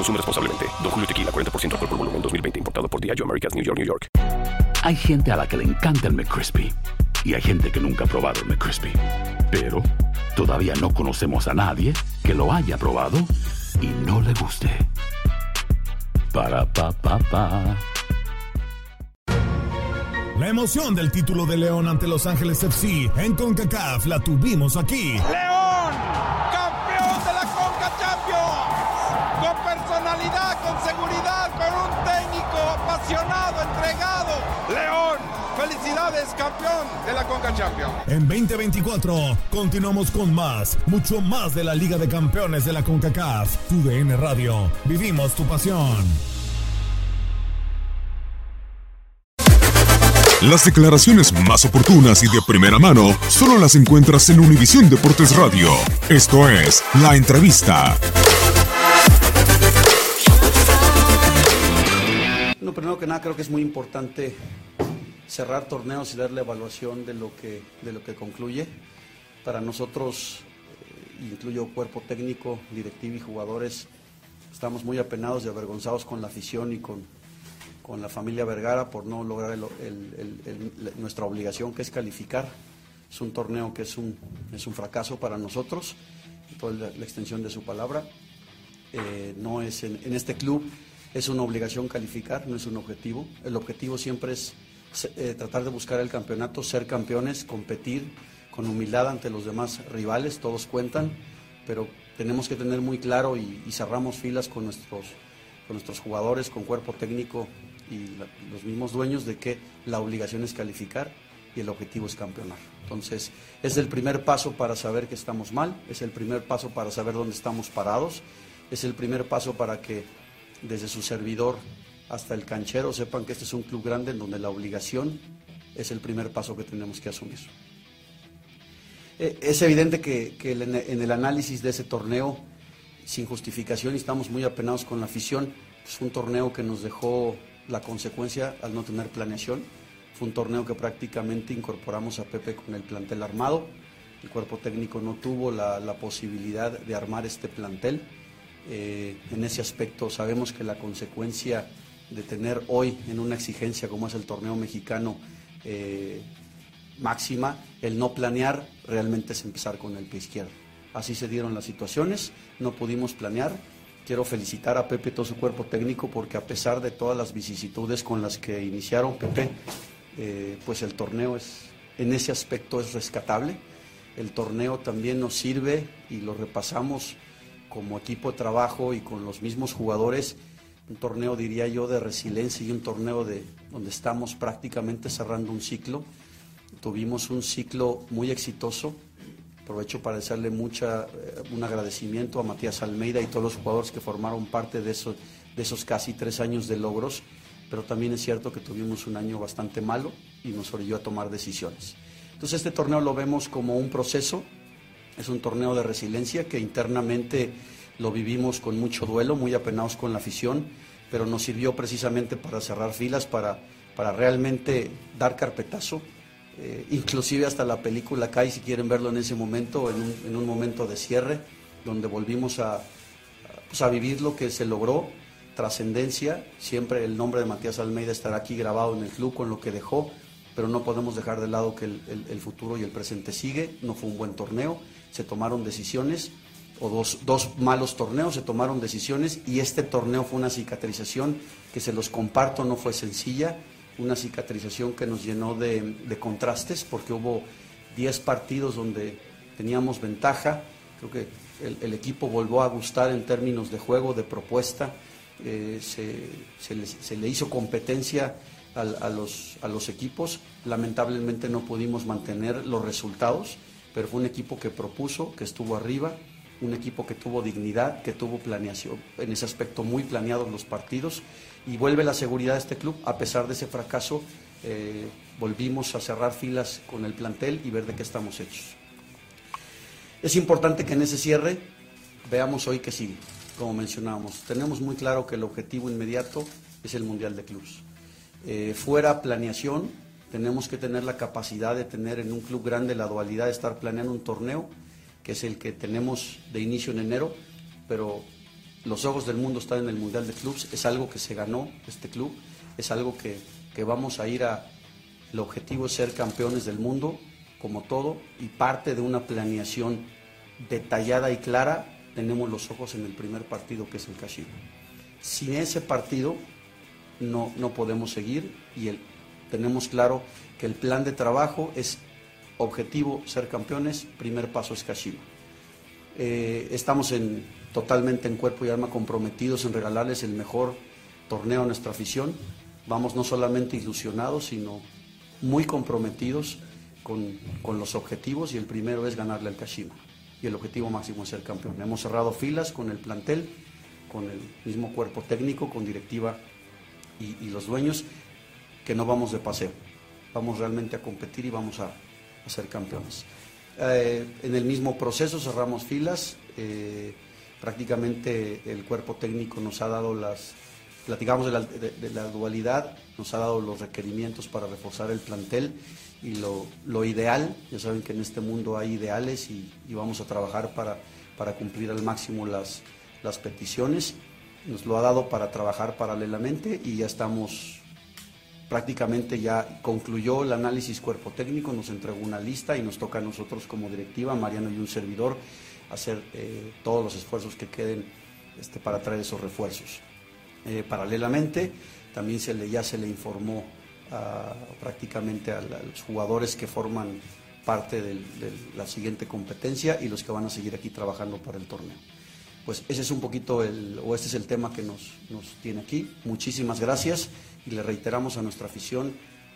Consume responsablemente. Don Julio Tequila, 40% alcohol por volumen, 2020. Importado por Diageo Americas, New York, New York. Hay gente a la que le encanta el McCrispy. Y hay gente que nunca ha probado el McCrispy. Pero todavía no conocemos a nadie que lo haya probado y no le guste. Para, pa, pa, pa. La emoción del título de León ante Los Ángeles FC en CONCACAF la tuvimos aquí. ¡León! Apasionado, entregado. ¡León! ¡Felicidades, campeón de la CONCA Champions! En 2024 continuamos con más, mucho más de la Liga de Campeones de la CONCACAF. Tu DN Radio. Vivimos tu pasión. Las declaraciones más oportunas y de primera mano solo las encuentras en Univisión Deportes Radio. Esto es La Entrevista. No, primero que nada creo que es muy importante cerrar torneos y dar la evaluación de lo que, de lo que concluye. Para nosotros, eh, incluyo cuerpo técnico, directivo y jugadores, estamos muy apenados y avergonzados con la afición y con, con la familia Vergara por no lograr el- el- el- nuestra obligación que es calificar. Es un torneo que es un, es un fracaso para nosotros, toda la, la extensión de su palabra. Eh, no es en, en este club es una obligación calificar, no es un objetivo. El objetivo siempre es eh, tratar de buscar el campeonato, ser campeones, competir con humildad ante los demás rivales, todos cuentan, pero tenemos que tener muy claro y, cerramos filas con nuestros, con nuestros jugadores, con cuerpo técnico y los mismos dueños de que la obligación es calificar y el objetivo es campeonar. Entonces, es el primer paso para saber que estamos mal, es el primer paso para saber dónde estamos parados, es el primer paso para que desde su servidor hasta el canchero sepan que este es un club grande en donde la obligación es el primer paso que tenemos que asumir. Eh, Es evidente que, en el análisis de ese torneo, sin justificación, y estamos muy apenados con la afición, es un torneo que nos dejó la consecuencia al no tener planeación. Fue un torneo que prácticamente incorporamos a Pepe con el plantel armado. El cuerpo técnico no tuvo la posibilidad de armar este plantel. Eh, en ese aspecto sabemos que la consecuencia de tener hoy en una exigencia como es el torneo mexicano eh, máxima, el no planear realmente es empezar con el pie izquierdo. Así se dieron las situaciones, no pudimos planear. Quiero felicitar a Pepe y todo su cuerpo técnico porque a pesar de todas las vicisitudes con las que iniciaron Pepe, eh, pues el torneo es, en ese aspecto es rescatable. El torneo también nos sirve y lo repasamos como equipo de trabajo y con los mismos jugadores. Un torneo, diría yo, de resiliencia y un torneo de, donde estamos prácticamente cerrando un ciclo. Tuvimos un ciclo muy exitoso. Aprovecho para hacerle mucha, eh, un agradecimiento a Matías Almeida y todos los jugadores que formaron parte de esos, de esos casi tres años de logros, pero también es cierto que tuvimos un año bastante malo y nos orilló a tomar decisiones. Entonces este torneo lo vemos como un proceso, es un torneo de resiliencia que internamente lo vivimos con mucho duelo, muy apenados con la afición, pero nos sirvió precisamente para cerrar filas, para, para realmente dar carpetazo. Eh, inclusive hasta la película cae, si quieren verlo en ese momento, en un, en un momento de cierre, donde volvimos a, pues, a vivir lo que se logró, trascendencia, siempre el nombre de Matías Almeida estará aquí grabado en el club con lo que dejó, pero no podemos dejar de lado que el, el- el futuro y el presente sigue, no fue un buen torneo, se tomaron decisiones, o dos, dos, malos torneos, se tomaron decisiones y este torneo fue una cicatrización que se los comparto, no fue sencilla, una cicatrización que nos llenó de, contrastes porque hubo 10 partidos donde teníamos ventaja, creo que el, equipo volvió a gustar en términos de juego, de propuesta, eh, se, le, hizo competencia a, los, a los equipos, lamentablemente no pudimos mantener los resultados, pero fue un equipo que propuso, que estuvo arriba, un equipo que tuvo dignidad, que tuvo planeación, en ese aspecto muy planeados los partidos, y vuelve la seguridad de este club, a pesar de ese fracaso, eh, volvimos a cerrar filas con el plantel y ver de qué estamos hechos. Es importante que en ese cierre veamos hoy que sí, como mencionábamos. Tenemos muy claro que el objetivo inmediato es el Mundial de Clubs. Eh, fuera planeación, tenemos que tener la capacidad de tener en un club grande la dualidad de estar planeando un torneo, que es el que tenemos de inicio en enero, pero los ojos del mundo están en el Mundial de Clubs, es algo que se ganó este club, es algo que, que vamos a ir a... El objetivo es ser campeones del mundo como todo, y parte de una planeación detallada y clara, tenemos los ojos en el primer partido que es el Casino. Sin ese partido no, no podemos seguir y el, tenemos claro que el plan de trabajo es objetivo ser campeones, primer paso es Casino. Eh, estamos en, totalmente en cuerpo y alma comprometidos en regalarles el mejor torneo a nuestra afición. Vamos no solamente ilusionados, sino muy comprometidos con, los objetivos y el primero es ganarle al Kashima y el objetivo máximo es ser campeón. Hemos cerrado filas con el plantel, con el mismo cuerpo técnico, con directiva y, los dueños, que no vamos de paseo, vamos realmente a competir y vamos a, ser campeones. Eh, en el mismo proceso cerramos filas, eh, prácticamente el cuerpo técnico nos ha dado las, platicamos de la, de la dualidad, nos ha dado los requerimientos para reforzar el plantel y lo, ideal, ya saben que en este mundo hay ideales y, vamos a trabajar para, para, cumplir al máximo las, las peticiones. Nos lo ha dado para trabajar paralelamente y ya estamos prácticamente ya concluyó el análisis cuerpo técnico, nos entregó una lista y nos toca a nosotros como directiva, Mariano y un servidor, hacer eh, todos los esfuerzos que queden este, para traer esos refuerzos. Eh, paralelamente, también se le, ya se le informó prácticamente a, los jugadores que forman parte de la siguiente competencia y los que van a seguir aquí trabajando para el torneo. Pues ese es un poquito el, o este es el tema que nos, nos tiene aquí. Muchísimas gracias y le reiteramos a nuestra afición,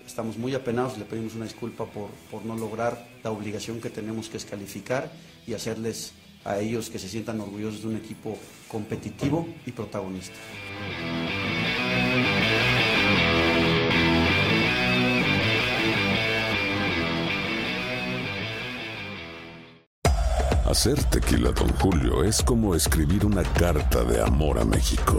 estamos muy apenados, le pedimos una disculpa por, por no lograr la obligación que tenemos que es calificar y hacerles a ellos que se sientan orgullosos de un equipo competitivo y protagonista. Hacer tequila, don Julio, es como escribir una carta de amor a México.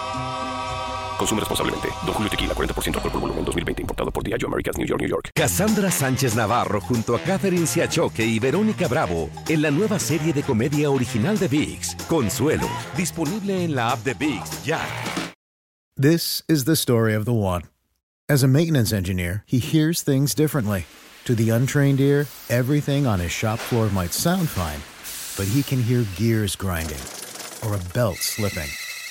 Consume responsablemente. Don Julio Tequila, 40% alcohol por volumen, 2020. Importado por Diageo Americas, New York, New York. Cassandra Sánchez Navarro junto a Catherine Siachoque y Verónica Bravo en la nueva serie de comedia original de VIX, Consuelo. Disponible en la app de VIX, ya. This is the story of the one. As a maintenance engineer, he hears things differently. To the untrained ear, everything on his shop floor might sound fine, but he can hear gears grinding or a belt slipping.